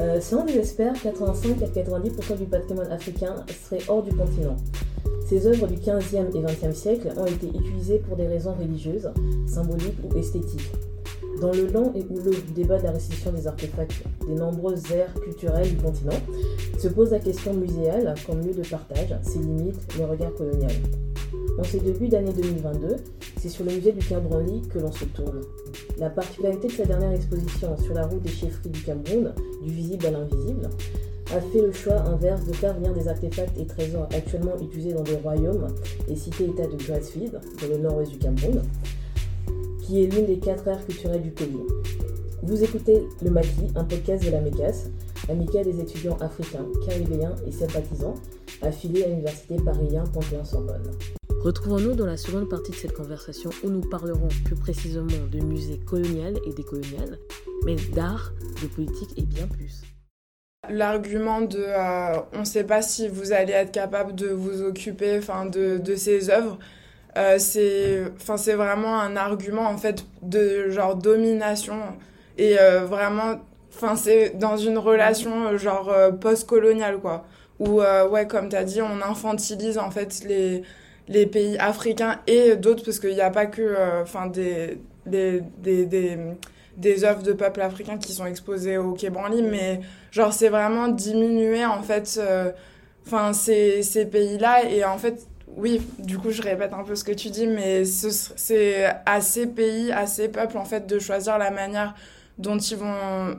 Euh, selon des experts, 85 à 90% du patrimoine africain serait hors du continent. Ces œuvres du 15e et 20e siècle ont été utilisées pour des raisons religieuses, symboliques ou esthétiques. Dans le lent et houleux débat de la restitution des artefacts des nombreuses aires culturelles du continent, se pose la question muséale comme lieu de partage, ses limites, le regard colonial. En ces débuts d'année 2022, c'est sur le musée du Cameroun que l'on se tourne. La particularité de sa dernière exposition sur la route des chefferies du Cameroun, du visible à l'invisible, a fait le choix inverse de faire venir des artefacts et trésors actuellement utilisés dans des royaumes et cités-états de Grassfield, dans le nord-ouest du Cameroun, qui est l'une des quatre aires culturelles du pays. Vous écoutez Le Maquis, un podcast de la MECAS, amicale des étudiants africains, caribéens et sympathisants, affiliés à l'université parisien Panthéon-Sorbonne. Retrouvons-nous dans la seconde partie de cette conversation où nous parlerons plus précisément de musées colonial et décolonial, mais d'art, de politique et bien plus. L'argument de euh, on ne sait pas si vous allez être capable de vous occuper de, de ces œuvres, euh, c'est vraiment un argument en fait de genre domination et euh, vraiment enfin c'est dans une relation genre post-coloniale quoi où ouais comme tu as dit on infantilise en fait les les pays africains et d'autres parce qu'il n'y a pas que enfin des des, des, des des œuvres de peuples africains qui sont exposées au Quai Branly mais genre c'est vraiment diminuer en fait enfin ces, ces pays là et en fait oui, du coup, je répète un peu ce que tu dis, mais c'est à ces pays, à ces peuples, en fait, de choisir la manière dont ils vont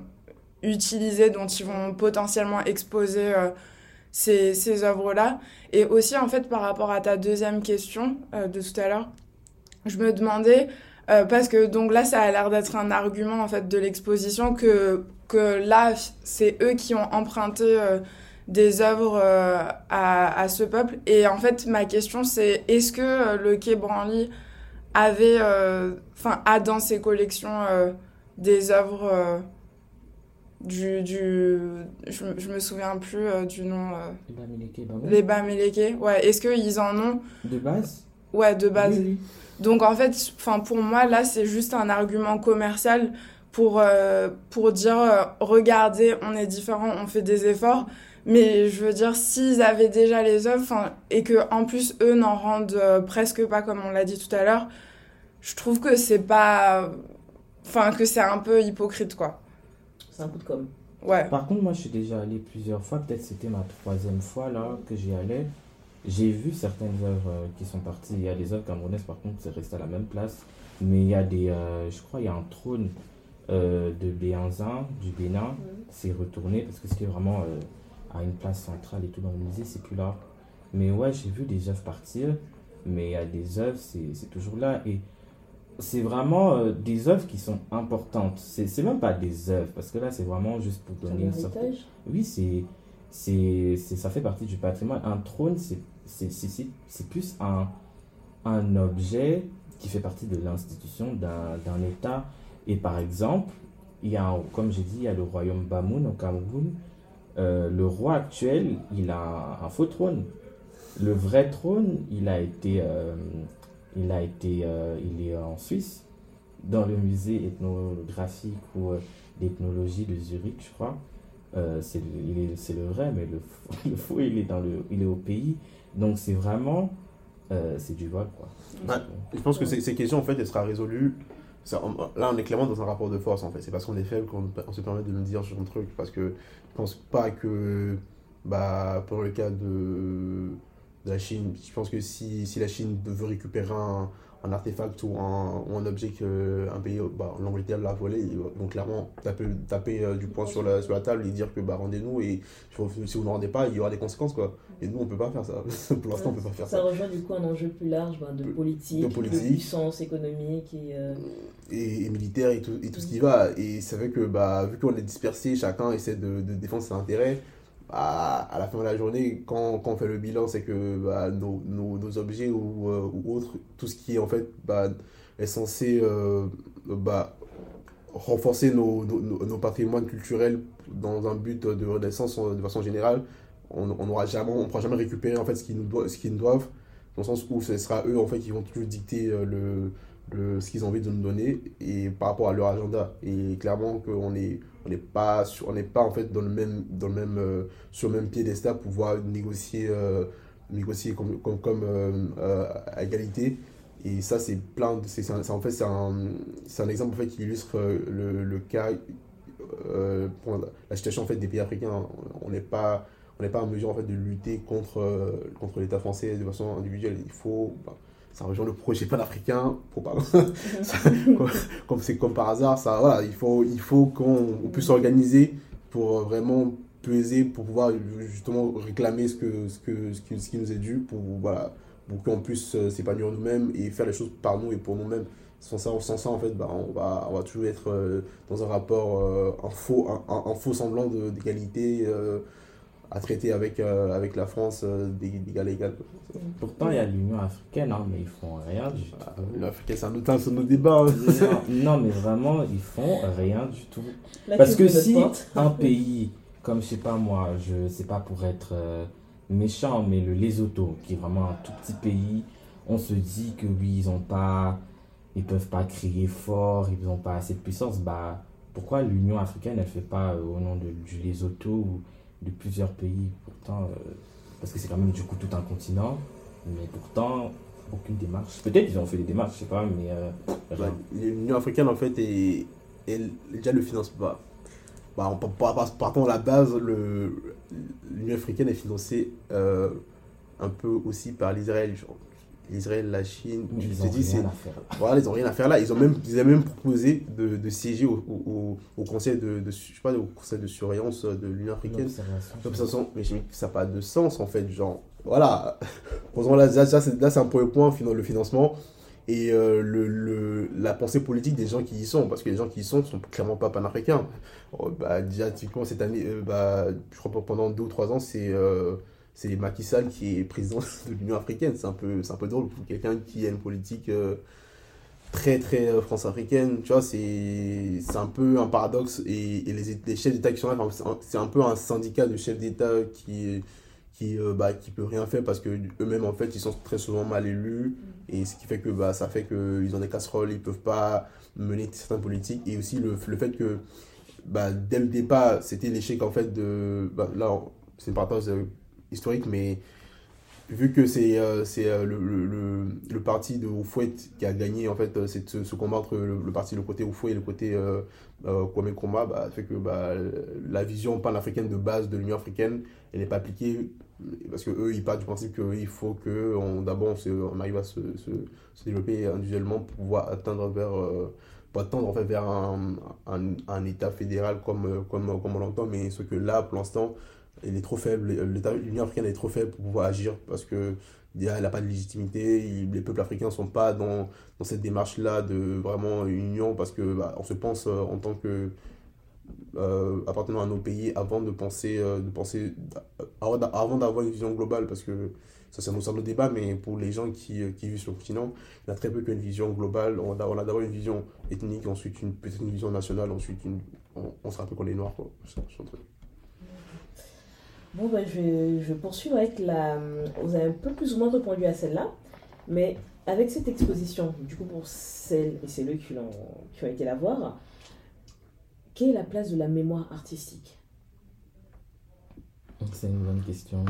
utiliser, dont ils vont potentiellement exposer euh, ces, œuvres-là. Et aussi, en fait, par rapport à ta deuxième question euh, de tout à l'heure, je me demandais, euh, parce que donc là, ça a l'air d'être un argument, en fait, de l'exposition, que, que là, c'est eux qui ont emprunté des œuvres euh, à, à, ce peuple. Et en fait, ma question, c'est est-ce que euh, le Quai Branly avait, euh, enfin, a dans ses collections des œuvres du, du je, je, me souviens plus du nom les Bamileke ouais. Est-ce qu'ils en ont? De base? Ouais de base. Donc en fait enfin pour moi là c'est juste un argument commercial pour pour dire regardez on est différent on fait des efforts. Mais je veux dire, s'ils avaient déjà les œuvres, et que en plus eux n'en rendent euh, presque pas comme on l'a dit tout à l'heure, je trouve que c'est pas. Enfin, que c'est un peu hypocrite, quoi. C'est un coup de com. Ouais. Par contre, moi, je suis déjà allé plusieurs fois, peut-être c'était ma troisième fois là que j'y allais. J'ai vu certaines œuvres euh, qui sont parties. Il y a des œuvres camerounaises, par contre, c'est resté à la même place. Mais il y a des. Euh, je crois il y a un trône de Béanzin, du Bénin. C'est retourné parce que c'était vraiment à une place centrale et tout dans le musée, c'est plus là. Mais ouais, j'ai vu des œuvres partir, mais il y a des œuvres, c'est toujours là. Et c'est vraiment euh, des œuvres qui sont importantes. C'est même pas des œuvres, parce que là, c'est vraiment juste pour donner une sorte. Oui, c'est. c'est ça fait partie du patrimoine. Un trône, c'est plus un, un objet qui fait partie de l'institution d'un État. Et par exemple, il y a, comme j'ai dit, il y a le royaume Bamoun au Cameroun euh, le roi actuel, il a un faux trône. Le vrai trône, il a été, euh, il a été, euh, il est en Suisse, dans le musée ethnographique ou d'ethnologie de Zurich, je crois. c'est le, le vrai, mais le, le, faux, il est, dans le, il est au pays. Donc c'est vraiment, c'est du vol, quoi. je pense que ces questions, en fait, elles sera résolues là, on est clairement dans un rapport de force en fait. C'est parce qu'on est faible qu'on se permet de nous dire ce truc. Parce que je pense pas que, bah, pour le cas de, la Chine, je pense que si, si la Chine veut récupérer un, un artefact ou un, ou un objet qu'un pays, bah, l'Angleterre l'a volé, ils vont clairement taper, taper euh, du poing sur la, sur la table et dire que bah, rendez-nous et si vous ne rendez pas, il y aura des conséquences. Quoi. Et nous, on ne peut pas faire ça. Pour l'instant, on peut pas faire ça. Ça rejoint du coup un enjeu plus large bah, de, politique, de, puissance économique et, euh, et, militaire et tout, et tout ce qui va. Et c'est vrai que bah, vu qu'on est dispersé, chacun essaie de, de défendre ses intérêts à, à, la fin de la journée, quand, quand on fait le bilan, c'est que bah, nos, nos, objets ou, euh, autres, tout ce qui est en fait bah, est censé euh, bah, renforcer nos, nos, patrimoines culturels dans un but de renaissance de façon générale, on ne jamais, on pourra jamais récupérer en fait ce qu'ils nous, doivent, ce nous doivent, dans le sens où ce sera eux en fait qui vont toujours dicter euh, le, de ce qu'ils ont envie de nous donner et par rapport à leur agenda. Et clairement qu'on est on n'est pas sur, on pas en fait dans le même dans le même euh, sur le même piédestal pour pouvoir négocier euh, négocier comme comme, comme euh, à égalité. Et ça c'est plein de c'est en fait c'est un, c'est un exemple en fait qui illustre le, le cas pour la situation en fait des pays africains. On n'est pas on n'est pas en mesure en fait de lutter contre contre l'État français de façon individuelle. Il faut bah, ça rejoint le projet panafricain, comme c'est comme par hasard, ça, voilà, il faut, il faut qu'on puisse s'organiser pour vraiment peser, pour pouvoir justement réclamer ce, que, ce, que, ce, qui, ce qui nous est dû, pour, voilà, pour qu'on puisse euh, s'épanouir nous-mêmes et faire les choses par nous et pour nous-mêmes. Sans ça, sans ça, en fait, bah, on, va, on va toujours être euh, dans un rapport, euh, un, faux, un, faux semblant d'égalité à traiter avec, euh, avec la France euh, d'égal à égal. Pourtant, il y a l'Union africaine, hein, mais ils font rien du tout. Ah, L'Union africaine, c'est un autre nos débats. non, mais vraiment, ils font rien du tout. Parce que si un pays, comme je sais pas moi, je sais pas pour être euh, méchant, mais le Lesotho, qui est vraiment un tout petit pays, on se dit que oui, ils ont pas, ils peuvent pas crier fort, ils n'ont pas assez de puissance. Bah, pourquoi l'Union africaine, elle fait pas au nom de, du Lesotho ou de plusieurs pays, pourtant, euh, parce que c'est quand même du coup tout un continent, mais pourtant, aucune démarche. Peut-être qu'ils ont fait des démarches, je sais pas, mais. Euh, bah, L'Union africaine, en fait, est, est déjà le finance pas. Bah, partons de la base, l'Union africaine est financée euh, un peu aussi par l'Israël. Israël, la Chine, ils n'ont rien à faire. Voilà, ils ont rien à faire là. Ils ont même, ils ont même proposé de, de siéger au, au, au, conseil de, de, je sais pas, au conseil de surveillance de l'Union africaine. Mais ça n'a pas de sens en fait. Genre, voilà. là, là c'est un premier point, le financement et euh, le, le, la pensée politique des gens qui y sont. Parce que les gens qui y sont ne sont clairement pas panafricains. Oh, bah, déjà, typiquement, cette année, euh, bah, je crois que pendant deux ou trois ans, c'est. Euh, c'est Macky Sall qui est président de l'Union africaine. C'est un, peu, un peu drôle pour quelqu'un qui a une politique euh, très, très euh, france-africaine. Tu vois, c'est un peu un paradoxe. Et, les, chefs d'État qui sont là, c'est un peu un syndicat de chefs d'État qui qui euh, bah, qui peut rien faire parce que eux-mêmes en fait ils sont très souvent mal élus et ce qui fait que bah ça fait que ils ont des casseroles ils peuvent pas mener certaines politiques et aussi le, fait que bah dès le départ c'était l'échec en fait de bah, là c'est une historique, mais vu que c'est euh, euh, le, le, le, parti de Oufouet qui a gagné, en fait, euh, c'est ce, combat entre le, parti, le côté Oufouet et le côté Kwame Nkrumah, bah, fait que bah, la vision panafricaine de base de l'Union africaine, elle n'est pas appliquée parce que eux ils partent du principe qu'il faut que d'abord on, arrive à se, se, développer individuellement pour pouvoir atteindre vers pour attendre en fait vers un, un, un, état fédéral comme comme comme on l'entend mais ce que là pour l'instant il est trop faible, l'Union africaine est trop faible pour pouvoir agir parce que elle n'a pas de légitimité, les peuples africains ne sont pas dans, dans cette démarche-là de vraiment union parce que bah, on se pense euh, en tant que euh, appartenant à nos pays avant de penser, euh, de penser avant d'avoir une vision globale parce que ça c'est un autre débat mais pour les gens qui, qui vivent sur le continent il y a très peu qu'une vision globale on a, d'abord une vision ethnique ensuite une peut-être une vision nationale ensuite une, on, on se rappelle qu'on est noir quoi. Bon, ben, je, je poursuis avec la. Vous avez un peu plus ou moins répondu à celle-là, mais avec cette exposition, du coup, pour celles et ceux qui ont, qui ont été la voir, quelle est la place de la mémoire artistique? C'est une bonne question.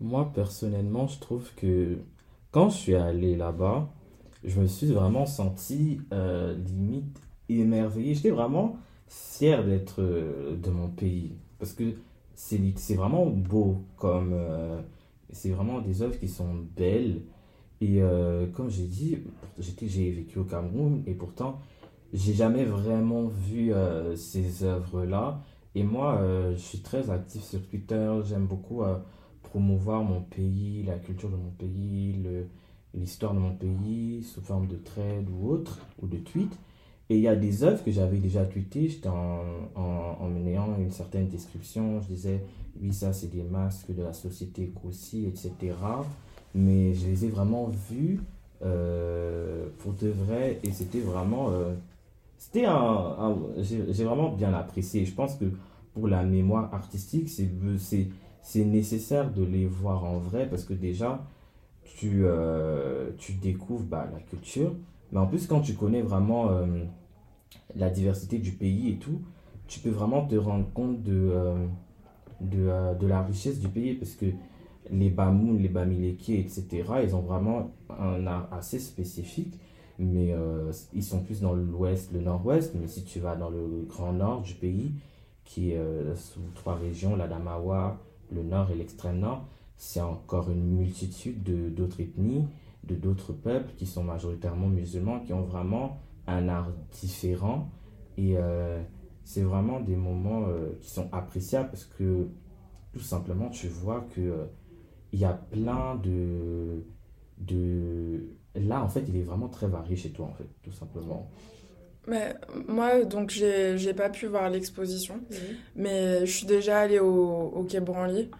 Moi, personnellement, je trouve que quand je suis allé là-bas, je me suis vraiment senti euh, limite émerveillé. J'étais vraiment fier d'être euh, de mon pays. Parce que c'est vraiment beau comme euh, c'est vraiment des œuvres qui sont belles. Et euh, comme j'ai dit j'ai vécu au Cameroun et pourtant j'ai jamais vraiment vu euh, ces œuvres là et moi je suis très actif sur Twitter. J'aime beaucoup promouvoir mon pays la culture de mon pays l'histoire de mon pays sous forme de trade ou autre ou de tweet et il y a des œuvres que j'avais déjà tweetées, en, en, menant une certaine description, je disais, oui, ça c'est des masques de la société aussi, etc. Mais je les ai vraiment vus euh, pour de vrai, et c'était vraiment... Euh, c'était un, j'ai vraiment bien apprécié. Je pense que pour la mémoire artistique, c'est nécessaire de les voir en vrai, parce que déjà, tu, euh, tu découvres bah, la culture, Mais en plus, quand tu connais vraiment euh, la diversité du pays et tout, tu peux vraiment te rendre compte de, euh, de, euh, de la richesse du pays parce que les Bamoun, les Bamileke, etc., ils ont vraiment un art assez spécifique, mais euh, ils sont plus dans l'ouest, le nord-ouest, mais si tu vas dans le grand nord du pays, qui est sous trois régions, l'Adamawa, le nord et l'extrême nord, c'est encore une multitude de d'autres ethnies, de d'autres peuples qui sont majoritairement musulmans, qui ont vraiment un art différent. Et euh, c'est vraiment des moments euh, qui sont appréciables parce que tout simplement, tu vois que euh, il y a plein de, de... Là, en fait, il est vraiment très varié chez toi, en fait, tout simplement. Mais moi, donc, j'ai j'ai pas pu voir l'exposition, Mhm. mais je suis déjà allée au, au Quai Branly.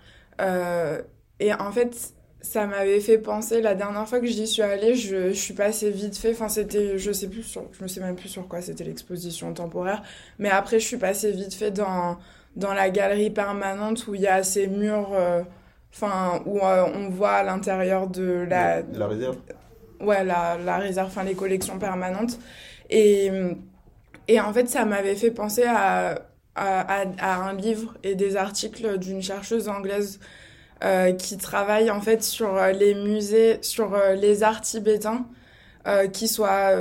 Euh, et en fait, ça m'avait fait penser, la dernière fois que j'y suis allée, je, je suis passée vite fait. Enfin, c'était, je sais plus sur, je me sais même plus sur quoi c'était l'exposition temporaire. Mais après, je suis passée vite fait dans, dans la galerie permanente où il y a ces murs, euh, enfin, où euh, on voit à l'intérieur de la, De la réserve? Ouais, la, la réserve, enfin les collections permanentes. Et, et en fait, ça m'avait fait penser à, à, à, à un livre et des articles d'une chercheuse anglaise euh, qui travaille en fait sur euh, les musées, sur euh, les arts tibétains, euh, qui soient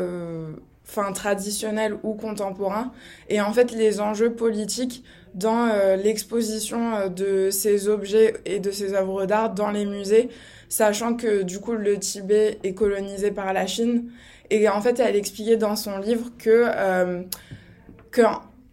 enfin, traditionnels ou contemporains. Et en fait, les enjeux politiques dans l'exposition de ces objets et de ces œuvres d'art dans les musées sachant que du coup le Tibet est colonisé par la Chine. Et en fait, elle expliquait dans son livre que, euh, que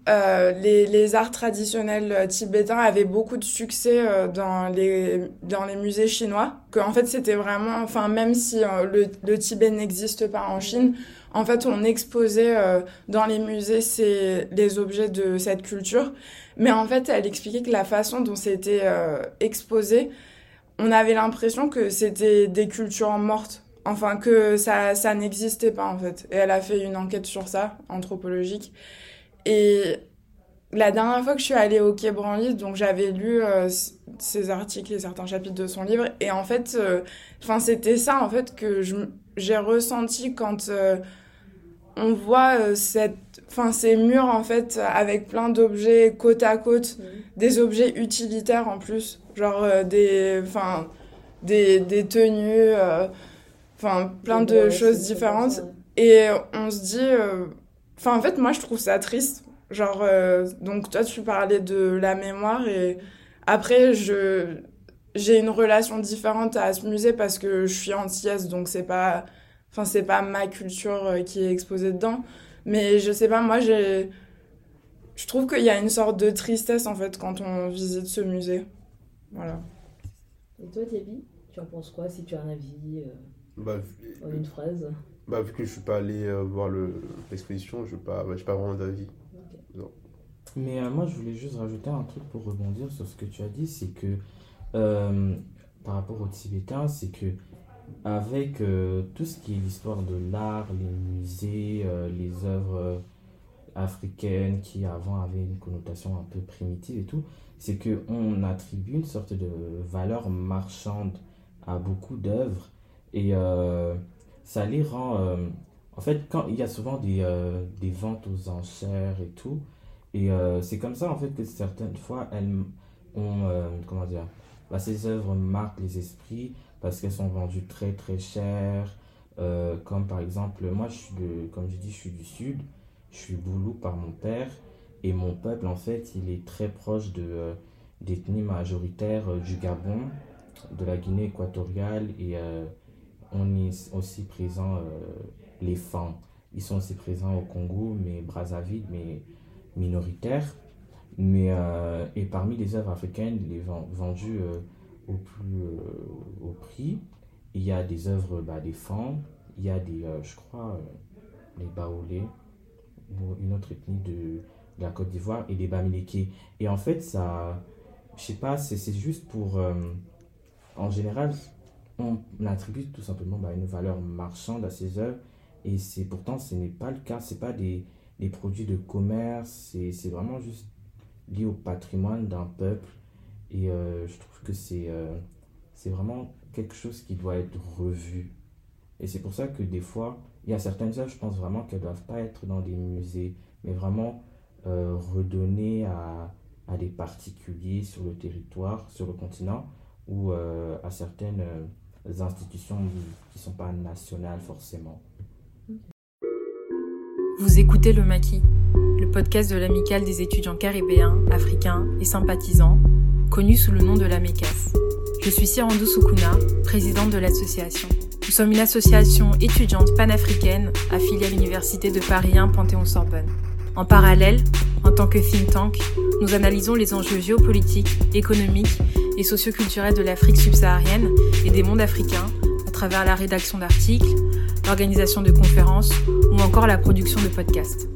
euh, les, les arts traditionnels tibétains avaient beaucoup de succès euh, dans, les, dans les musées chinois. Que en fait, c'était vraiment, enfin, même si euh, le, le Tibet n'existe pas en Chine, en fait, on exposait euh, dans les musées ces, les objets de cette culture. Mais en fait, elle expliquait que la façon dont c'était euh, exposé, on avait l'impression que c'était des cultures mortes. Enfin, que ça, ça n'existait pas, en fait. Et elle a fait une enquête sur ça, anthropologique. Et la dernière fois que je suis allée au Quai Branly, donc j'avais lu euh, ces articles et certains chapitres de son livre. Et en fait, euh, enfin, c'était ça, en fait, que j'ai ressenti quand euh, on voit euh, cette, enfin, ces murs, en fait, avec plein d'objets côte à côte, des objets utilitaires en plus, genre des, enfin, des, des tenues, enfin, plein de Ouais, choses différentes. comme ça, ouais. Et on se dit, enfin, en fait, moi, je trouve ça triste. Genre, euh, donc toi, tu parlais de la mémoire et après, je, j'ai une relation différente à ce musée parce que je suis antillaise, donc c'est pas, enfin, c'est pas ma culture euh, qui est exposée dedans. Mais je sais pas, moi, j'ai, je trouve qu'il y a une sorte de tristesse, en fait, quand on visite ce musée. Voilà. Et toi, Thierry, tu en penses quoi si tu as un avis euh, bah, en une phrase? Bah, vu que je suis pas allé euh, voir le- l'exposition, je n'ai pas, bah, pas vraiment d'avis. Mais euh, moi, je voulais juste rajouter un truc pour rebondir sur ce que tu as dit, c'est que euh, par rapport aux Tibétains, c'est que avec euh, tout ce qui est l'histoire de l'art, les musées, euh, les œuvres africaines qui avant avaient une connotation un peu primitive et tout, c'est que on attribue une sorte de valeur marchande à beaucoup d'œuvres et euh, ça les rend. euh, en fait, quand il y a souvent des, euh, des ventes aux enchères et tout, et euh, c'est comme ça en fait que certaines fois elles ont, comment dire, bah, ces œuvres marquent les esprits parce qu'elles sont vendues très très cher. Comme par exemple, moi je suis de, comme je dis, je suis du sud, je suis boulou par mon père et mon peuple en fait il est très proche de euh, d'ethnie majoritaire euh, du Gabon, de la Guinée équatoriale et on est aussi présent euh, les Fans. Ils sont aussi présents au Congo, mais Brazzaville, mais minoritaires. Mais, euh, et parmi les œuvres africaines, les ven- vendues euh, au plus au prix, il y a des œuvres bah, des Fans, il y a des, je crois, les Baoulés, ou une autre ethnie de, de la Côte d'Ivoire, et les Bamileke. Et en fait, ça, je sais pas, c'est c'est juste pour. en général, on attribue tout simplement bah, une valeur marchande à ces œuvres, et c'est pourtant, ce n'est pas le cas, c'est pas des, des produits de commerce, c'est vraiment juste lié au patrimoine d'un peuple. Et euh, je trouve que c'est euh, c'est vraiment quelque chose qui doit être revu. Et c'est pour ça que des fois, il y a certaines œuvres, je pense vraiment qu'elles ne doivent pas être dans des musées, mais vraiment euh, redonner à, à, des particuliers sur le territoire, sur le continent, ou à certaines institutions qui ne sont pas nationales forcément. Vous écoutez Le Maquis, le podcast de l'amicale des étudiants caribéens, africains et sympathisants, connu sous le nom de la MECAS. Je suis Sirandou Soukouna, présidente de l'association. Nous sommes une association étudiante panafricaine affiliée à l'Université de Paris 1 Panthéon-Sorbonne. En parallèle, en tant que think tank, nous analysons les enjeux géopolitiques, économiques et socioculturels de l'Afrique subsaharienne et des mondes africains à travers la rédaction d'articles, l'organisation de conférences ou encore la production de podcasts.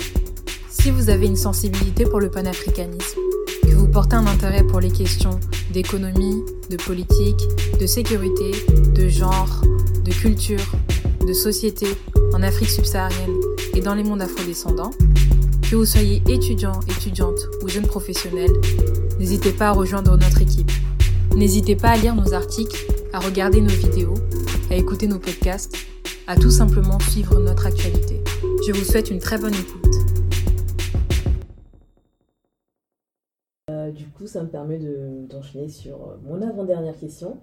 Si vous avez une sensibilité pour le panafricanisme, que vous portez un intérêt pour les questions d'économie, de politique, de sécurité, de genre, de culture, de société en Afrique subsaharienne et dans les mondes afrodescendants, que vous soyez étudiant, étudiante ou jeune professionnel, n'hésitez pas à rejoindre notre équipe. N'hésitez pas à lire nos articles, à regarder nos vidéos, à écouter nos podcasts, à tout simplement suivre notre actualité. Je vous souhaite une très bonne écoute. Euh, du coup, ça me permet d'enchaîner sur euh, mon avant-dernière question.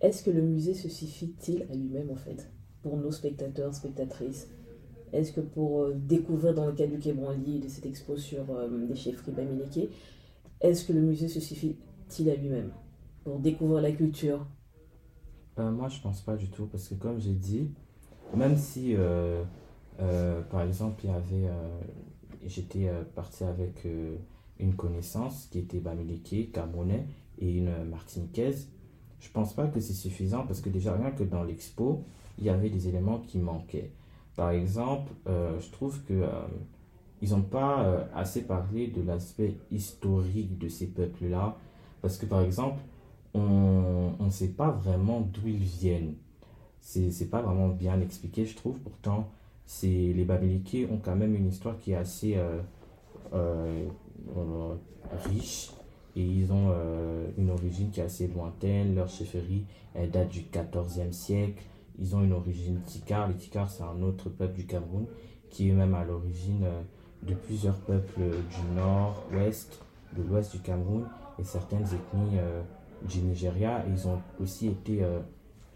Est-ce que le musée se suffit-il à lui-même en fait Pour nos spectateurs, spectatrices? Est-ce que pour euh, découvrir dans le cas du Quai Branly de cette expo sur les chefferies Bamileke, est-ce que le musée se suffit-il à lui-même? Pour découvrir la culture? Moi, je pense pas du tout parce que comme j'ai dit, même si par exemple il y avait. J'étais parti avec une connaissance qui était Bamileke, Camerounais et une Martiniquaise. Je pense pas que c'est suffisant parce que déjà rien que dans l'expo, il y avait des éléments qui manquaient. Par exemple, euh, je trouve que euh, ils n'ont pas euh, assez parlé de l'aspect historique de ces peuples-là parce que par exemple, on ne sait pas vraiment d'où ils viennent. C'est n'est pas vraiment bien expliqué, je trouve. Pourtant, les Bamileke ont quand même une histoire qui est assez euh, riches et ils ont euh, une origine qui est assez lointaine. Leur chefferie date du 14e siècle. Ils ont une origine Tikar. Les Tikar, c'est un autre peuple du Cameroun qui est même à l'origine euh, de plusieurs peuples du nord, ouest, de l'ouest du Cameroun et certaines ethnies du Nigeria. Ils ont aussi été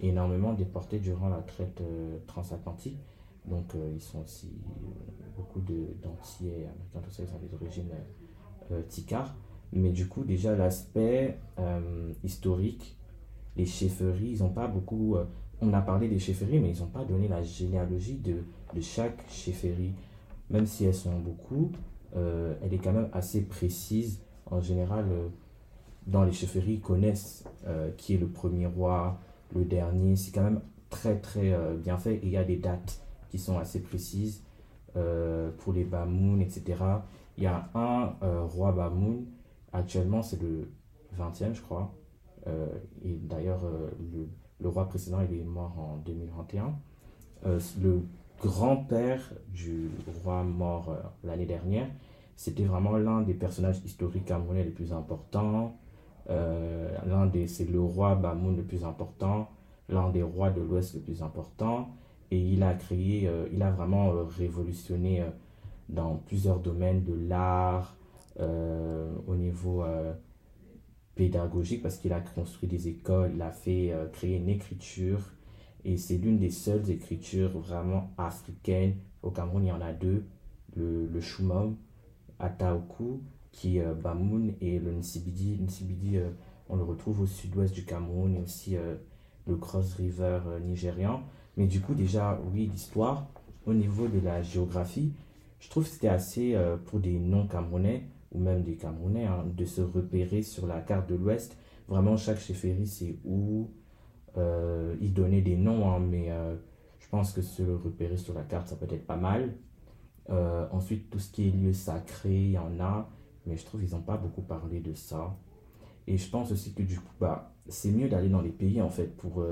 énormément déportés durant la traite transatlantique. Donc, ils sont aussi beaucoup d'Antillais américains, tout ça, ils ont des origines euh, Tikar. Mais du coup, déjà, l'aspect euh, historique, les chefferies, ils n'ont pas beaucoup. Euh, on a parlé des chefferies, mais ils n'ont pas donné la généalogie de, de chaque chefferie. Même si elles sont beaucoup, elle est quand même assez précise. En général, dans les chefferies, connaissent qui est le premier roi, le dernier. C'est quand même très, très bien fait. Il y a des dates qui sont assez précises pour les Bamoun, etc. Il y a un euh, roi Bamoun, actuellement c'est le 20e je crois. Euh, et d'ailleurs euh, le, le, roi précédent il est mort en 2021. le grand-père du roi mort l'année dernière, c'était vraiment l'un des personnages historiques camerounais les plus importants. L'un des, c'est le roi Bamoun le plus important, l'un des rois de l'Ouest le plus important. Et il a créé, il a vraiment révolutionné dans plusieurs domaines de l'art, euh, au niveau euh, pédagogique, parce qu'il a construit des écoles, il a fait euh, créer une écriture, et c'est l'une des seules écritures vraiment africaines. Au Cameroun, il y en a deux, le, le Ataoku, qui est Bamoun, et le Nsibidi. Nsibidi, on le retrouve au sud-ouest du Cameroun, et aussi le Cross River nigérian. Mais du coup, déjà, oui, l'histoire, au niveau de la géographie, je trouve que c'était assez euh, pour des non-camerounais ou même des camerounais hein, de se repérer sur la carte de l'Ouest. Vraiment, chaque chefferie, c'est où. Euh, ils donnaient des noms, hein, mais euh, je pense que se repérer sur la carte, ça peut être pas mal. Euh, ensuite, tout ce qui est lieu sacré, il y en a, mais je trouve qu'ils n'ont pas beaucoup parlé de ça. Et je pense aussi que du coup, bah, c'est mieux d'aller dans les pays, en fait, pour...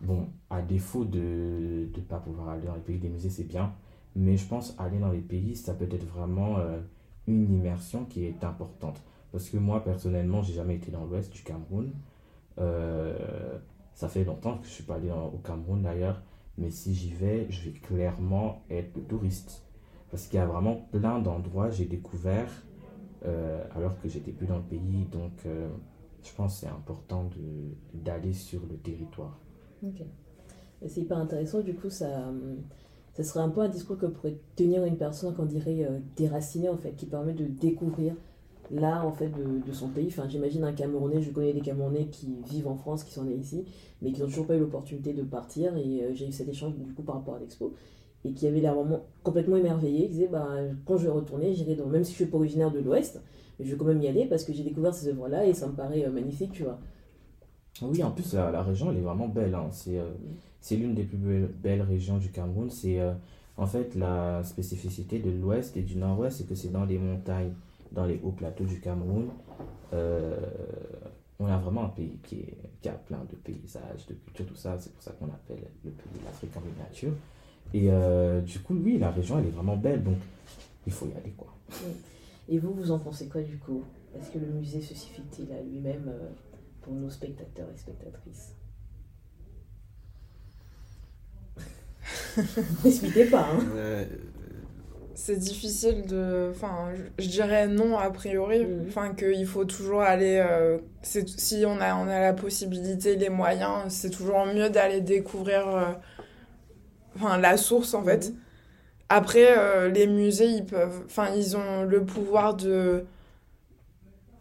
bon, à défaut de ne pas pouvoir aller dans les pays des musées, c'est bien. Mais je pense aller dans les pays, ça peut être vraiment euh, une immersion qui est importante. Parce que moi, personnellement, j'ai jamais été dans l'ouest du Cameroun. Euh, ça fait longtemps que je suis pas allé au Cameroun d'ailleurs. Mais si j'y vais, je vais clairement être touriste. Parce qu'il y a vraiment plein d'endroits j'ai découvert euh, alors que j'étais plus dans le pays. Donc, euh, je pense que c'est important d'aller sur le territoire. Ok. C'est hyper intéressant. Du coup, ça, ça serait un peu un discours que pourrait tenir une personne qu'on dirait euh, déracinée, en fait, qui permet de découvrir l'art en fait de, de, son pays. Enfin, j'imagine un Camerounais, je connais des Camerounais qui vivent en France, qui sont nés ici, mais qui n'ont toujours pas eu l'opportunité de partir. Et j'ai eu cet échange du coup par rapport à l'expo et qui avait l'air vraiment complètement émerveillé. Il disait bah, quand je vais retourner, j'irai dans. Même si je suis pas originaire de l'Ouest, je vais quand même y aller parce que j'ai découvert ces œuvres-là et ça me paraît euh, magnifique, tu vois. Oui, en plus, la, région, elle est vraiment belle. Hein. C'est euh, c'est l'une des plus belles, régions du Cameroun. C'est euh, en fait la spécificité de l'Ouest et du Nord-Ouest, c'est que c'est dans les montagnes, dans les hauts plateaux du Cameroun. on a vraiment un pays qui, est, qui a plein de paysages, de culture, tout ça. C'est pour ça qu'on appelle le pays l'Afrique en miniature. Et euh, du coup, oui, la région, elle est vraiment belle, donc il faut y aller, quoi. Et vous, vous en pensez quoi, du coup? Est-ce que le musée se suffit-il à lui-même euh, pour nos spectateurs et spectatrices? N'expliquez pas, hein. C'est difficile de enfin je, dirais non a priori. Mm. enfin qu'il faut toujours aller euh, si on a on a la possibilité les moyens c'est toujours mieux d'aller découvrir enfin la source en fait. Mhm. Après, euh, les musées, ils peuvent, enfin, ils ont le pouvoir de,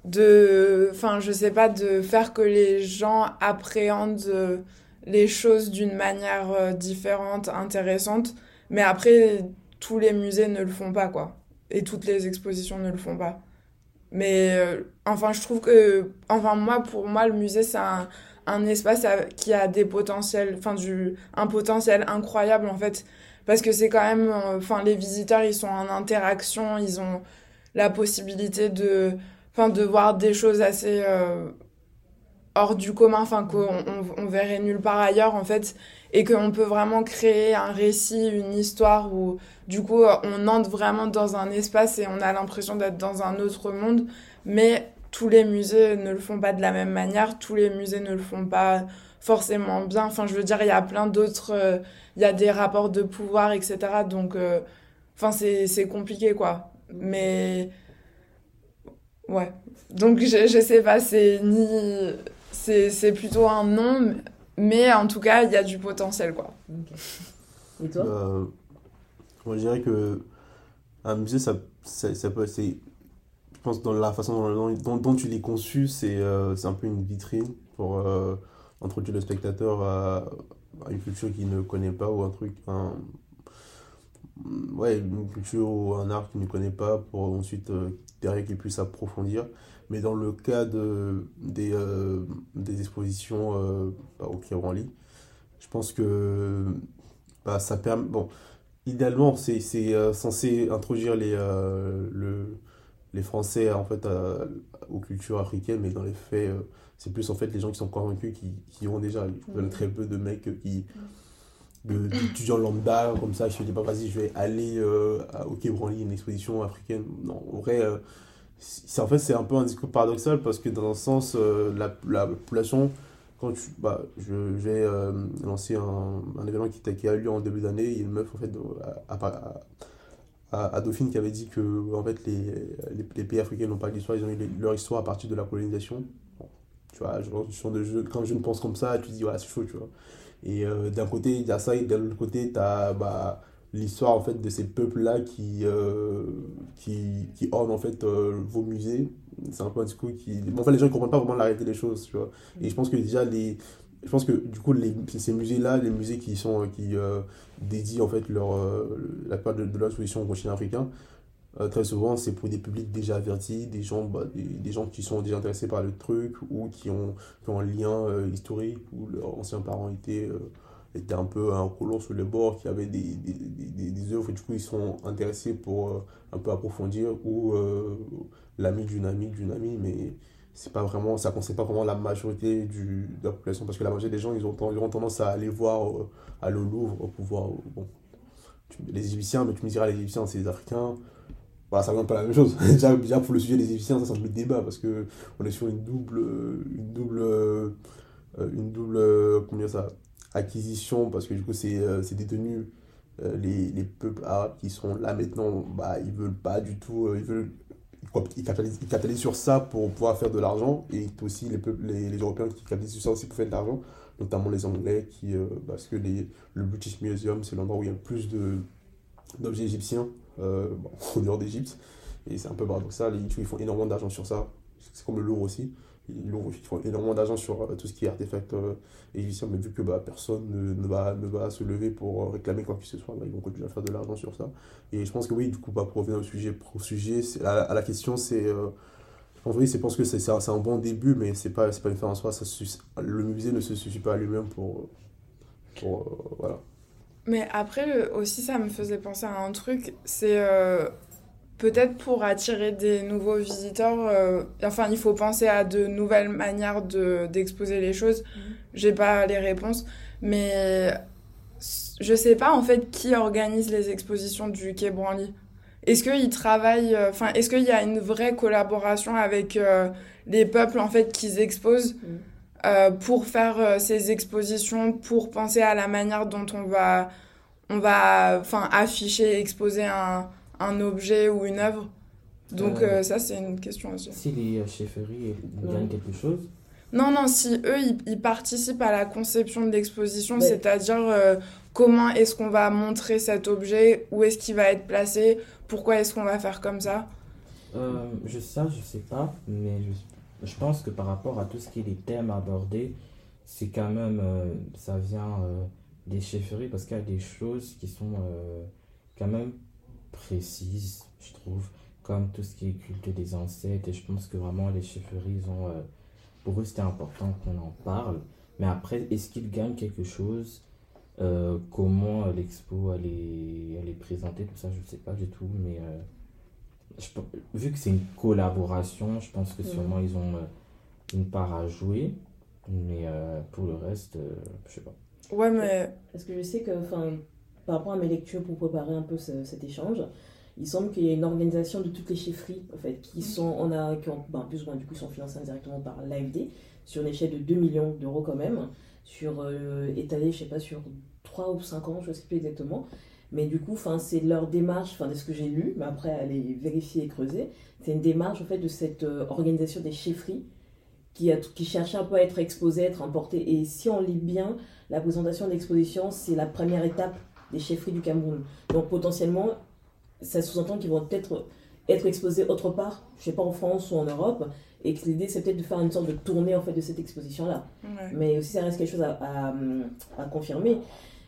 de, enfin, je sais pas, de faire que les gens appréhendent euh, les choses d'une manière euh, différente, intéressante. Mais après, tous les musées ne le font pas, quoi. Et toutes les expositions ne le font pas. Mais enfin, je trouve que, enfin, moi, pour moi, le musée, c'est un, un espace qui a des potentiels, enfin du, un potentiel incroyable en fait, parce que c'est quand même, euh, enfin les visiteurs ils sont en interaction, ils ont la possibilité de, enfin de voir des choses assez euh, hors du commun, enfin qu'on on, verrait nulle part ailleurs en fait, et qu'on peut vraiment créer un récit, une histoire où du coup on entre vraiment dans un espace et on a l'impression d'être dans un autre monde, mais tous les musées ne le font pas de la même manière, tous les musées ne le font pas forcément bien. Enfin, je veux dire, il y a plein d'autres, euh, il y a des rapports de pouvoir, etc. Donc, euh, enfin, c'est compliqué, quoi. Mais, ouais. Donc, je, je sais pas, c'est ni. C'est plutôt un non, mais en tout cas, il y a du potentiel, quoi. Et toi? Euh, Moi, je dirais que un musée, ça, ça, ça peut. Pense dans la façon dont, dont, tu l'es conçu, c'est euh, c'est un peu une vitrine pour euh, introduire le spectateur à, une culture qu'il ne connaît pas ou un truc, un, ouais, une culture ou un art qu'il ne connaît pas pour ensuite, euh, derrière, qu'il puisse approfondir. Mais dans le cas de, des, des expositions bah, au Kirwali, je pense que bah, ça permet. Bon, idéalement, c'est censé introduire les, le les Français en fait aux cultures africaines, mais dans les faits, euh, c'est plus en fait les gens qui sont convaincus qui, qui ont déjà. Mm. très peu de mecs qui d'étudiants lambda comme ça je dis pas vas-y je vais aller euh, au Quai Branly une exposition africaine non en vrai euh, c'est en fait c'est un peu un discours paradoxal parce que dans un sens la, la, population quand tu bah je, vais lancer un, un, événement qui, qui, a eu lieu en début d'année il me meuf en fait à, à, Dauphine qui avait dit que en fait, les, les, pays africains n'ont pas d'histoire, ils ont eu leur histoire à partir de la colonisation. tu vois, genre, de jeu, quand je ne pense comme ça, tu dis, voilà, c'est chaud, tu vois. Et euh, d'un côté, il y a ça, et de l'autre côté, tu as bah, l'histoire en fait, de ces peuples-là qui, euh, qui, qui ornent en fait, euh, vos musées. C'est un peu un discours qui. Bon, en fait, les gens ne comprennent pas vraiment la réalité des choses, tu vois. Et je pense que déjà, les, je pense que du coup ces musées là les musées qui sont qui euh, dédient en fait leur euh, la part de, de leur exposition au continent africain euh, très souvent c'est pour des publics déjà avertis des gens bah, des, gens qui sont déjà intéressés par le truc ou qui ont, un lien historique où leurs anciens parents étaient un peu un colon sur le bord qui avaient des, des, des, des œuvres. Et du coup ils sont intéressés pour un peu approfondir ou l'ami d'une amie d'une amie mais c'est pas vraiment ça concerne pas vraiment la majorité du, de la population parce que la majorité des gens ils ont, ils ont tendance à aller voir euh, à le Louvre pour voir euh, bon, les Égyptiens mais tu me diras les Égyptiens c'est les Africains voilà ça vient pas la même chose déjà, déjà, pour le sujet des Égyptiens ça c'est un peu débat parce que on est sur une double une double euh, une double comment dire ça acquisition, parce que du coup, c'est c'est détenu. les, les peuples arabes qui sont là maintenant, bah, ils veulent pas du tout, ils veulent ils capitalisent, sur ça pour pouvoir faire de l'argent et aussi les, les, Européens qui capitalisent sur ça aussi pour faire de l'argent, notamment les Anglais, qui, parce que les, le British Museum, c'est l'endroit où il y a le plus d'objets égyptiens euh, bon, au nord d'Égypte. Et c'est un peu paradoxal. Ils, ils font énormément d'argent sur ça. C'est comme le Louvre aussi. Ils, font énormément d'argent sur euh, tout ce qui est artefacts euh, égyptiens, mais vu que bah, personne ne, va, ne va se lever pour réclamer quoi que ce soit, bah, ils vont continuer à faire de l'argent sur ça. Et je pense que oui, du coup, bah, pour revenir au sujet, au sujet à, la question, c'est. en vrai, c'est parce que c'est un bon début, mais c'est pas, pas une fin en soi. Ça, le musée ne se suffit pas à lui-même pour. pour voilà. Mais après, aussi, ça me faisait penser à un truc, c'est euh, peut-être pour attirer des nouveaux visiteurs, euh, enfin, il faut penser à de nouvelles manières d'exposer les choses. Mhm. J'ai pas les réponses, mais je sais pas en fait qui organise les expositions du Quai Branly. Est-ce qu'ils travaillent, euh, enfin, est-ce qu'il y a une vraie collaboration avec les peuples en fait qu'ils exposent mhm. Euh, pour faire euh, ces expositions, pour penser à la manière dont on va, on va enfin, afficher, exposer un, un objet ou une œuvre. Donc euh, ça, c'est une question aussi. Si les chefferies gagnent quelque chose Non, non, si eux, ils, participent à la conception de l'exposition, c'est-à-dire comment est-ce qu'on va montrer cet objet, où est-ce qu'il va être placé, pourquoi est-ce qu'on va faire comme ça? Je sais, je sais pas, mais je je pense que par rapport à tout ce qui est les thèmes abordés, c'est quand même, euh, ça vient euh, des chefferies parce qu'il y a des choses qui sont euh, quand même précises, je trouve, comme tout ce qui est culte des ancêtres. Et je pense que vraiment les chefferies, ont, pour eux, c'était important qu'on en parle. Mais après, est-ce qu'ils gagnent quelque chose Comment l'expo elle est, elle est présentée Tout ça, je ne sais pas du tout. Mais vu que c'est une collaboration, je pense que sûrement ils ont euh, une part à jouer. Mais euh, pour le reste, euh, je sais pas. Ouais, mais. Parce que je sais que, enfin, par rapport à mes lectures pour préparer un peu cet échange, il semble qu'il y ait une organisation de toutes les chiffreries, en fait, qui sont, on a, qui ont, ben, plus ou moins, du coup, sont financées directement par l'AFD, sur une échelle de 2 millions d'euros quand même, sur, étalé, je sais pas, sur 3 ou 5 ans, je sais plus exactement. Mais du coup, c'est leur démarche, enfin, de ce que j'ai lu, mais après, aller vérifier et creuser, c'est une démarche, en fait, de cette euh, organisation des chefferies qui, a, qui cherchait un peu à être exposée, à être importée. Et si on lit bien, la présentation de l'exposition, c'est la première étape des chefferies du Cameroun. Donc, potentiellement, ça sous-entend qu'ils vont peut-être être exposés autre part, je sais pas, en France ou en Europe, et que l'idée, c'est peut-être de faire une sorte de tournée, en fait, de cette exposition-là. Mais aussi, ça reste quelque chose à, à, à confirmer.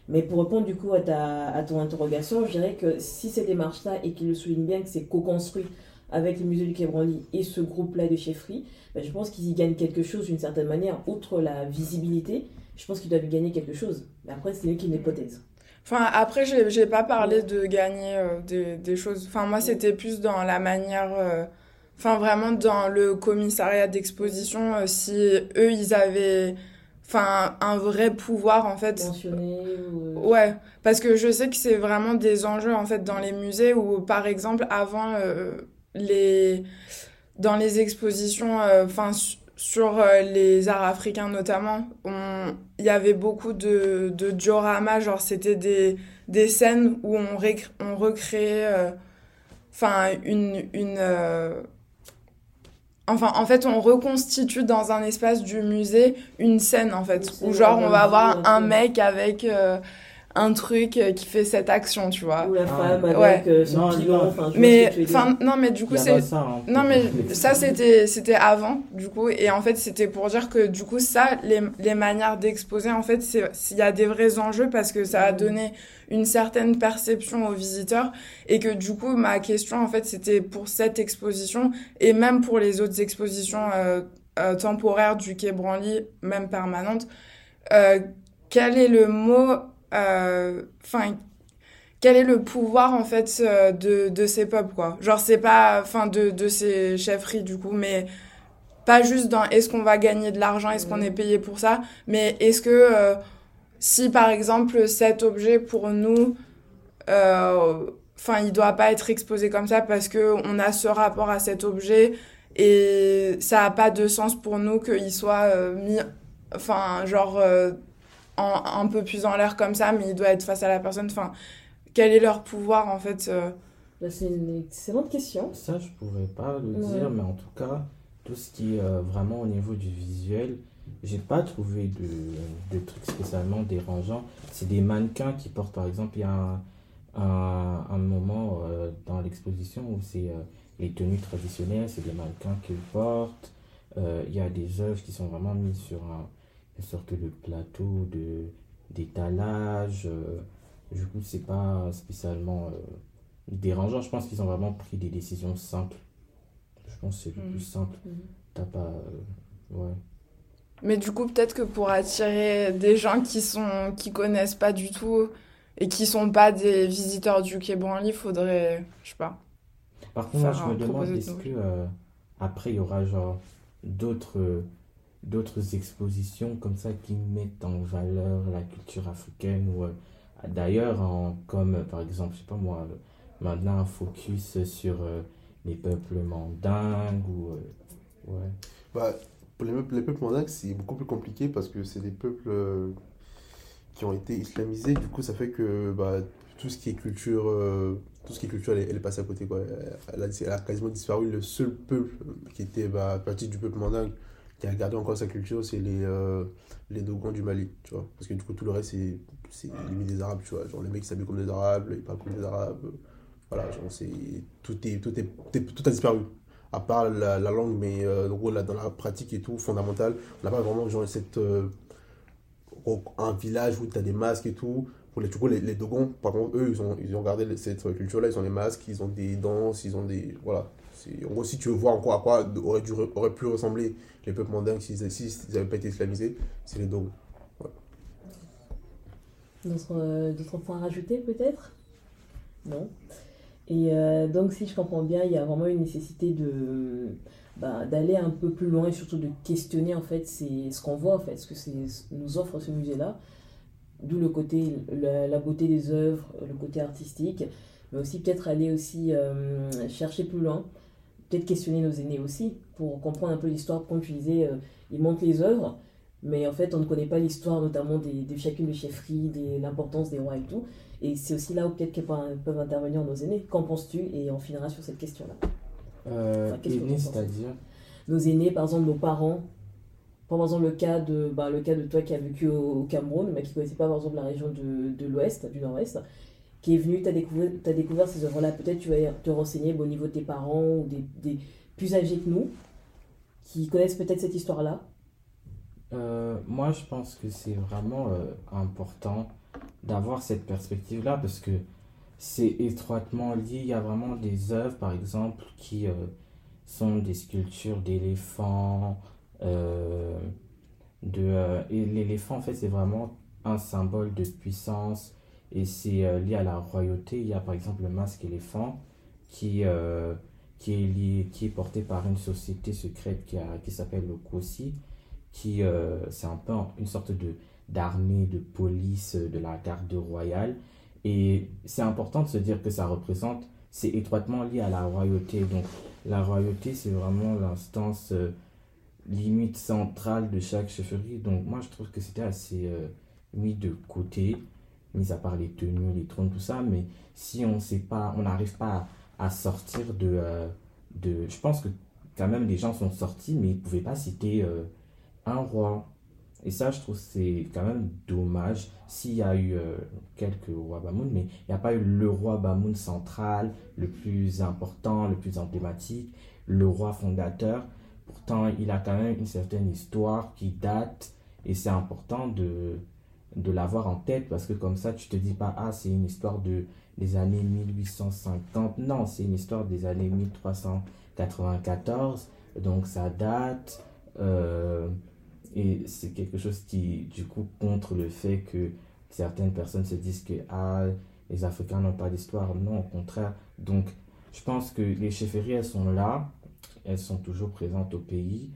Mais pour répondre du coup à, ta, à ton interrogation, je dirais que si cette démarche-là, et qu'il le souligne bien, que c'est co-construit avec le musée du Quai Branly et ce groupe-là de chefferie, ben je pense qu'ils y gagnent quelque chose d'une certaine manière, outre la visibilité, je pense qu'ils doivent y gagner quelque chose. Mais après, c'est une hypothèse. Enfin, après, je n'ai pas parlé de gagner euh, des, des, choses. Enfin, moi, c'était plus dans la manière... Euh, enfin, vraiment dans le commissariat d'exposition, euh, si eux, ils avaient enfin un vrai pouvoir en fait. Euh, ouais parce que je sais que c'est vraiment des enjeux en fait dans les musées où par exemple avant les dans les expositions enfin sur les arts africains notamment il y avait beaucoup de de diorama genre c'était des des scènes où on on recréait enfin une une Enfin, en fait, on reconstitue dans un espace du musée une scène, en fait, où genre on va avoir un mec avec euh, un truc euh, qui fait cette action, tu vois. Ou la femme avec euh, son pilon, enfin, mais, enfin, non, mais du coup, c'est. Hein, non, mais ça, c'était, c'était avant, du coup, et en fait, c'était pour dire que, du coup, ça, les, les manières d'exposer, en fait, s'il y a des vrais enjeux parce que ça a mm. donné une certaine perception aux visiteurs et que du coup ma question en fait c'était pour cette exposition et même pour les autres expositions euh, euh, temporaires du Quai Branly, même permanentes, euh, quel est le mot, enfin quel est le pouvoir en fait de, de ces peuples quoi. Genre c'est pas enfin de, de ces chefferies du coup mais pas juste dans est-ce qu'on va gagner de l'argent est-ce qu'on est payé pour ça mais est-ce que si par exemple cet objet pour nous, euh, enfin, il doit pas être exposé comme ça parce que on a ce rapport à cet objet et ça a pas de sens pour nous qu'il soit euh, mis, enfin, genre euh, en, un peu plus en l'air comme ça, mais il doit être face à la personne. Enfin, quel est leur pouvoir en fait euh Bah, c'est une excellente question. Ça, je pourrais pas le Ouais. dire, mais en tout cas, tout ce qui est euh, vraiment au niveau du visuel, j'ai pas trouvé de, de trucs spécialement dérangeants. C'est des mannequins qui portent, par exemple, il y a un, un, un moment euh, dans l'exposition où c'est euh, les tenues traditionnelles, c'est des mannequins qu'ils portent. Euh, Il y a des œuvres qui sont vraiment mises sur un, une sorte de plateau de d'étalage. euh, du coup, c'est pas spécialement euh, dérangeant. Je pense qu'ils ont vraiment pris des décisions simples. Je pense que c'est le Mhm. plus simple. Mhm. T'as pas. euh, ouais. Mais du coup, peut-être que pour attirer des gens qui sont qui connaissent pas du tout et qui sont pas des visiteurs du Quai Branly, faudrait, je sais pas. Par contre, moi, je me demande, est-ce que euh, après, il y aura genre d'autres d'autres expositions comme ça qui mettent en valeur la culture africaine ou euh, d'ailleurs comme euh, par exemple je sais pas moi maintenant un focus sur euh, les peuples mandingues ou ouais Bah, pour les, peuples- les peuples mandingues, c'est beaucoup plus compliqué parce que c'est des peuples qui ont été islamisés. Du coup, ça fait que bah, tout ce qui est culture, tout ce qui est culture, elle, elle est passée à côté. Quoi. Elle, a, elle a quasiment disparu. Le seul peuple qui était bah, partie du peuple mandingue qui a gardé encore sa culture, c'est les, euh, les Dogons du Mali. Tu vois. Parce que du coup, tout le reste, c'est c'est limite des Arabes. Tu vois. Genre, les mecs s'habillent comme des Arabes, ils parlent comme des Arabes. Voilà, genre, c'est, tout, est, tout, est, tout, est- tout a disparu à part la, la langue, mais euh, gros, là, dans la pratique et tout, fondamentale, on n'a pas vraiment genre cette, euh, un village où tu as des masques et tout. Pour les, du coup, les, Dogons, par contre, eux, ils ont, ils ont gardé cette culture-là, ils ont les masques, ils ont des danses, ils ont des. Voilà. En gros, si tu veux voir encore à quoi aurait, dû, aurait pu ressembler les peuples mandingues s'ils n'avaient pas été islamisés, c'est les. D'autres euh, d'autres points à rajouter peut-être? Non. Et euh, donc si je comprends bien, il y a vraiment une nécessité de bah, d'aller un peu plus loin et surtout de questionner en fait ce qu'on voit en fait, ce que nous offre ce musée-là. D'où le côté, la, la beauté des œuvres, le côté artistique, mais aussi peut-être aller aussi euh, chercher plus loin, peut-être questionner nos aînés aussi pour comprendre un peu l'histoire. Comme tu disais, euh, ils montrent les œuvres, mais en fait, on ne connaît pas l'histoire, notamment des, de chacune des chefferies, des- l'importance des rois et tout. Et c'est aussi là où peut-être peuvent intervenir nos aînés. Qu'en penses-tu? Et on finira sur cette question-là. euh, Enfin, qu'est-ce que aîné, t'en penses? c'est-à-dire? Nos aînés, par exemple, nos parents. Par exemple, le cas de, bah, le cas de toi qui as vécu au, au Cameroun, mais qui ne connaissait pas, par exemple, la région de, de l'Ouest, du Nord-Est, qui est venu, tu as découvert, ces œuvres-là. Peut-être tu vas te renseigner bah, au niveau de tes parents ou des, plus âgés que nous, qui connaissent peut-être cette histoire-là. Euh, moi, je pense que c'est vraiment euh, important d'avoir cette perspective-là parce que c'est étroitement lié. Il y a vraiment des œuvres, par exemple, qui euh, sont des sculptures d'éléphants. de, et l'éléphant, en fait, c'est vraiment un symbole de puissance et c'est euh, lié à la royauté. Il y a, par exemple, le masque éléphant qui, euh, qui est qui est porté par une société secrète qui, a, qui s'appelle le Kosi qui euh, c'est un peu une sorte de d'armée de police euh, de la garde royale. Et c'est important de se dire que ça représente c'est étroitement lié à la royauté. Donc la royauté c'est vraiment l'instance limite centrale de chaque chefferie. Donc moi je trouve que c'était assez mis de côté mis à part les tenues les trônes tout ça mais si on sait pas on n'arrive pas à, sortir de euh, de je pense que quand même les gens sont sortis mais ils pouvaient pas citer euh, un roi. Et ça, je trouve c'est quand même dommage s'il y a eu euh, quelques rois Bamoun, mais il n'y a pas eu le roi Bamoun central, le plus important, le plus emblématique, le roi fondateur. Pourtant, il a quand même une certaine histoire qui date et c'est important de, de l'avoir en tête parce que comme ça, tu te dis pas, ah, c'est une histoire de, des années 1850. Non, c'est une histoire des années 1394. Donc ça date. euh, et c'est quelque chose qui, du coup, contre le fait que certaines personnes se disent que ah, les Africains n'ont pas d'histoire. Non, au contraire. Donc, je pense que les chefferies, elles sont là. Elles sont toujours présentes au pays.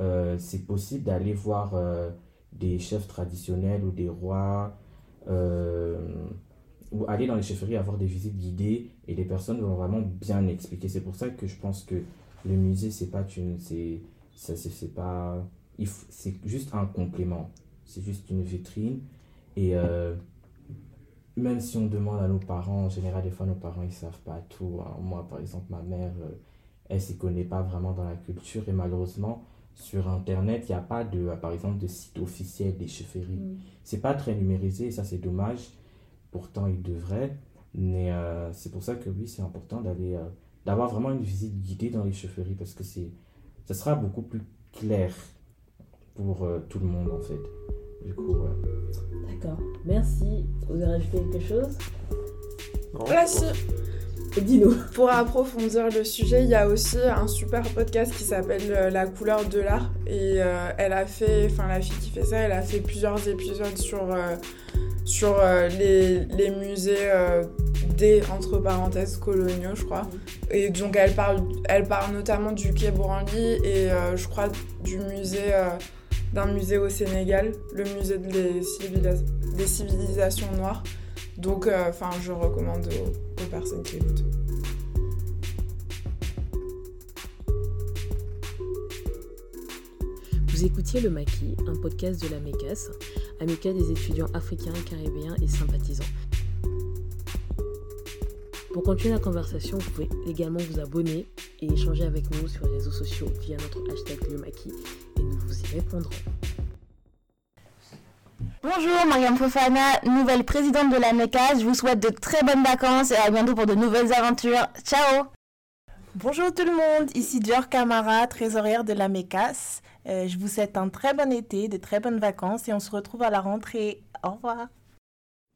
Euh, c'est possible d'aller voir euh, des chefs traditionnels ou des rois. euh, ou aller dans les chefferies, avoir des visites guidées. Et les personnes vont vraiment bien expliquer. C'est pour ça que je pense que le musée, c'est pas une. C'est, ça, c'est, pas c'est juste un complément. C'est juste une vitrine. Et euh, même si on demande à nos parents, en général, des fois, nos parents, ils savent pas tout. hein. Moi, par exemple, ma mère, euh, elle s'y connaît pas vraiment dans la culture. Et malheureusement, sur Internet, il n'y a pas, de, euh, par exemple, de site officiel des chefferies. Mm. C'est pas très numérisé, ça, c'est dommage. Pourtant, il devrait. Mais euh, c'est pour ça que oui, c'est important d'aller, euh, d'avoir vraiment une visite guidée dans les chefferies parce que c'est, ça sera beaucoup plus clair pour euh, tout le monde en fait. Du coup, ouais. D'accord. Merci. Vous avez rajouté quelque chose? Non, si, Pour approfondir le sujet, il y a aussi un super podcast qui s'appelle euh, La couleur de l'art. Et euh, elle a fait, enfin la fille qui fait ça, elle a fait plusieurs épisodes sur, euh, sur les, musées des, entre parenthèses, coloniaux, je crois. Et donc elle parle, elle parle notamment du Quai Branly et je crois du musée, d'un musée au Sénégal, le musée des civilisations noires. Donc, euh, je recommande aux, personnes qui écoutent. Vous écoutiez Le Maquis, un podcast de la MECAS, amicale des étudiants africains, caribéens et sympathisants. Pour continuer la conversation, vous pouvez également vous abonner et échanger avec nous sur les réseaux sociaux via notre hashtag Le Maquis et nous vous y répondrons. Bonjour, Mariam Fofana, nouvelle présidente de la MECAS. Je vous souhaite de très bonnes vacances et à bientôt pour de nouvelles aventures. Ciao Bonjour tout le monde, ici Dior Camara, trésorière de la MECAS. Euh, je vous souhaite un très bon été, de très bonnes vacances et on se retrouve à la rentrée. Au revoir.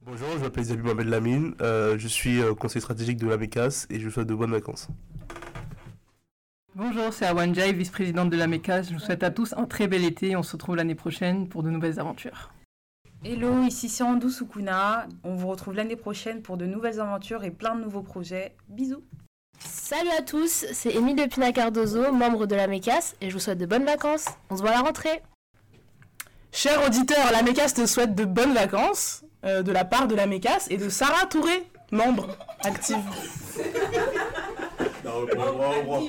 Bonjour, je m'appelle Zabi Mohamed Lamine, euh, je suis euh, conseiller stratégique de la MECAS et je vous souhaite de bonnes vacances. Bonjour, c'est Awan Jai, vice-présidente de la MECAS. Je vous souhaite à tous un très bel été. On se retrouve l'année prochaine pour de nouvelles aventures. Hello, ici Sirandou Sukuna. On vous retrouve l'année prochaine pour de nouvelles aventures et plein de nouveaux projets. Bisous Salut à tous, c'est Émile de Pina Cardozo, membre de la MECAS et je vous souhaite de bonnes vacances. On se voit à la rentrée. Cher auditeur, la MECAS te souhaite de bonnes vacances euh, de la part de la MECAS et de Sarah Touré, membre active. Non, au revoir, au